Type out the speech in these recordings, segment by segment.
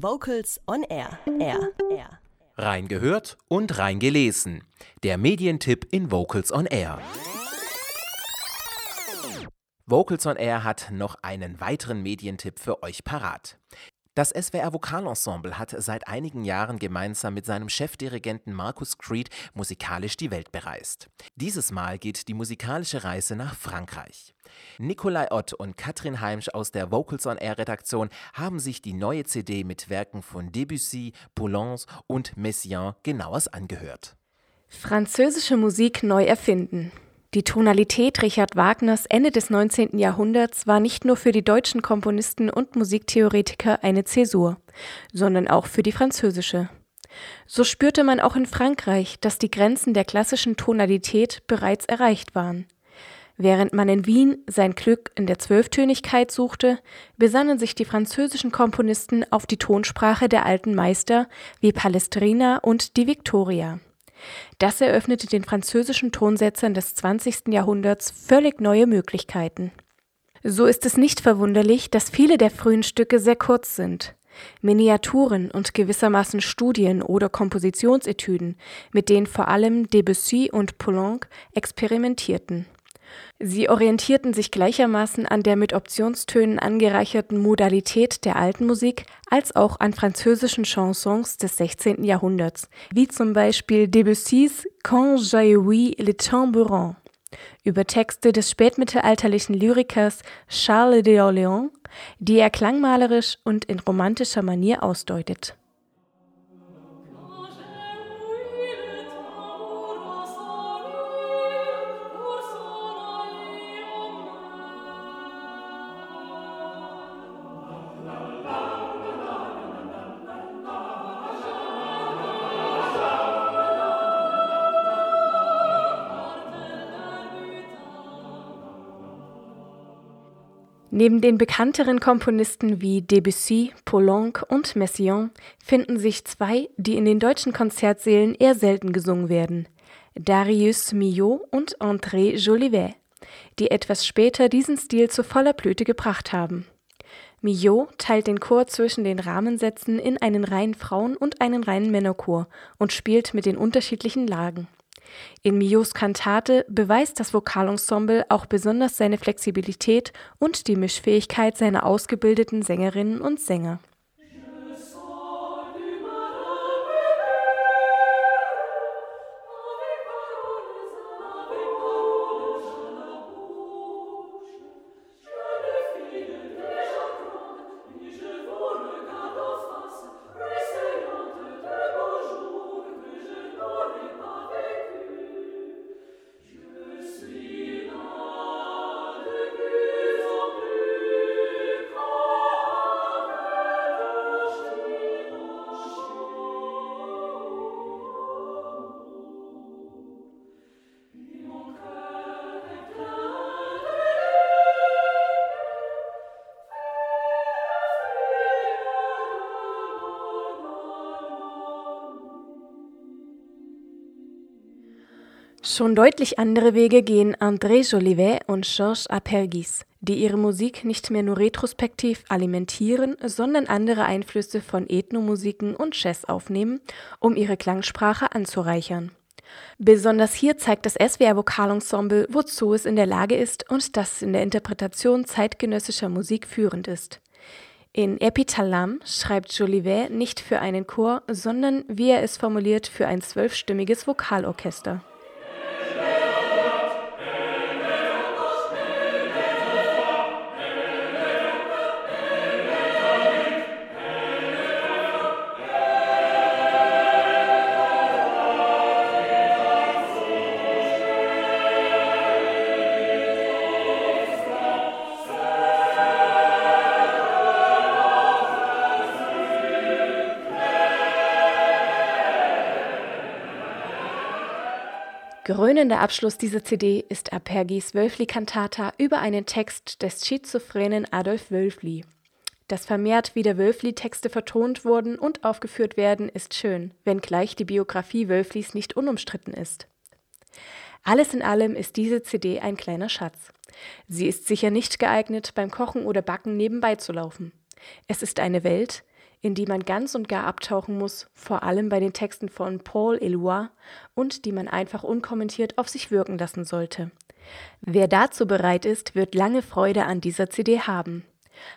Vocals on Air. Air. Air. Rein gehört und rein gelesen. Der Medientipp in Vocals on Air. Vocals on Air hat noch einen weiteren Medientipp für euch parat. Das SWR Vokalensemble hat seit einigen Jahren gemeinsam mit seinem Chefdirigenten Markus Creed musikalisch die Welt bereist. Dieses Mal geht die musikalische Reise nach Frankreich. Nikolai Ott und Katrin Heimsch aus der Vocals on Air Redaktion haben sich die neue CD mit Werken von Debussy, Poulenc und Messiaen genauers angehört. Französische Musik neu erfinden. Die Tonalität Richard Wagners Ende des 19. Jahrhunderts war nicht nur für die deutschen Komponisten und Musiktheoretiker eine Zäsur, sondern auch für die französische. So spürte man auch in Frankreich, dass die Grenzen der klassischen Tonalität bereits erreicht waren. Während man in Wien sein Glück in der Zwölftönigkeit suchte, besannen sich die französischen Komponisten auf die Tonsprache der alten Meister wie Palestrina und die Victoria. Das eröffnete den französischen Tonsetzern des 20. Jahrhunderts völlig neue Möglichkeiten. So ist es nicht verwunderlich, dass viele der frühen Stücke sehr kurz sind. Miniaturen und gewissermaßen Studien oder Kompositionsetüden, mit denen vor allem Debussy und Poulenc experimentierten. Sie orientierten sich gleichermaßen an der mit Optionstönen angereicherten Modalität der alten Musik als auch an französischen Chansons des 16. Jahrhunderts, wie zum Beispiel Debussys Quand j'ai ouï le tambourin über Texte des spätmittelalterlichen Lyrikers Charles de Orléans, die er klangmalerisch und in romantischer Manier ausdeutet Neben den bekannteren Komponisten wie Debussy, Poulenc und Messiaen finden sich zwei, die in den deutschen Konzertsälen eher selten gesungen werden: Darius Milhaud und André Jolivet, die etwas später diesen Stil zu voller Blüte gebracht haben. Milhaud teilt den Chor zwischen den Rahmensätzen in einen reinen Frauen und einen reinen Männerchor und spielt mit den unterschiedlichen Lagen in Mios Kantate beweist das Vokalensemble auch besonders seine Flexibilität und die Mischfähigkeit seiner ausgebildeten Sängerinnen und Sänger Schon deutlich andere Wege gehen André Jolivet und Georges Apergis, die ihre Musik nicht mehr nur retrospektiv alimentieren, sondern andere Einflüsse von Ethnomusiken und Jazz aufnehmen, um ihre Klangsprache anzureichern. Besonders hier zeigt das SWR Vokalensemble, wozu es in der Lage ist und dass es in der Interpretation zeitgenössischer Musik führend ist. In Epitalam schreibt Jolivet nicht für einen Chor, sondern, wie er es formuliert, für ein zwölfstimmiges Vokalorchester. Krönender Abschluss dieser CD ist Apergis Wölfli-Cantata über einen Text des schizophrenen Adolf Wölfli. Dass vermehrt wieder Wölfli-Texte vertont wurden und aufgeführt werden, ist schön, wenngleich die Biografie Wölflis nicht unumstritten ist. Alles in allem ist diese CD ein kleiner Schatz. Sie ist sicher nicht geeignet, beim Kochen oder Backen nebenbei zu laufen. Es ist eine Welt, in die man ganz und gar abtauchen muss, vor allem bei den Texten von Paul Eloy und die man einfach unkommentiert auf sich wirken lassen sollte. Wer dazu bereit ist, wird lange Freude an dieser CD haben.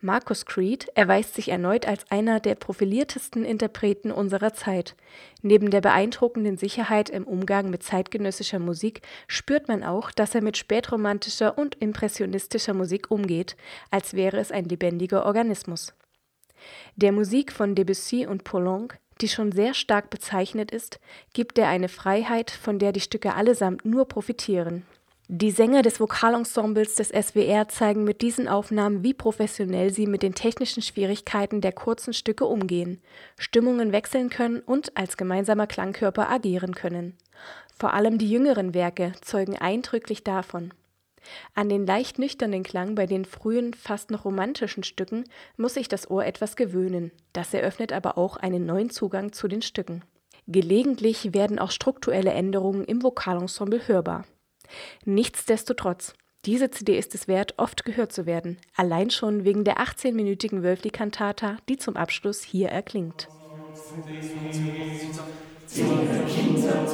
Marcus Creed erweist sich erneut als einer der profiliertesten Interpreten unserer Zeit. Neben der beeindruckenden Sicherheit im Umgang mit zeitgenössischer Musik spürt man auch, dass er mit spätromantischer und impressionistischer Musik umgeht, als wäre es ein lebendiger Organismus. Der Musik von Debussy und Poulenc, die schon sehr stark bezeichnet ist, gibt er eine Freiheit, von der die Stücke allesamt nur profitieren. Die Sänger des Vokalensembles des SWR zeigen mit diesen Aufnahmen, wie professionell sie mit den technischen Schwierigkeiten der kurzen Stücke umgehen, Stimmungen wechseln können und als gemeinsamer Klangkörper agieren können. Vor allem die jüngeren Werke zeugen eindrücklich davon. An den leicht nüchternen Klang bei den frühen, fast noch romantischen Stücken muss sich das Ohr etwas gewöhnen, das eröffnet aber auch einen neuen Zugang zu den Stücken. Gelegentlich werden auch strukturelle Änderungen im Vokalensemble hörbar. Nichtsdestotrotz, diese CD ist es wert, oft gehört zu werden, allein schon wegen der 18-minütigen Wölfli-Kantata, die zum Abschluss hier erklingt. Kinder,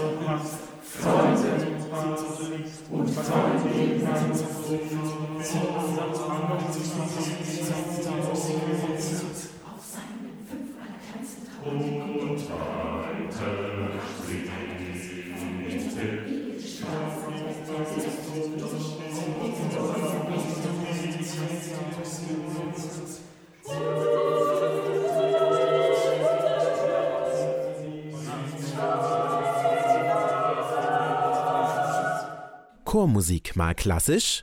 Chormusik mal klassisch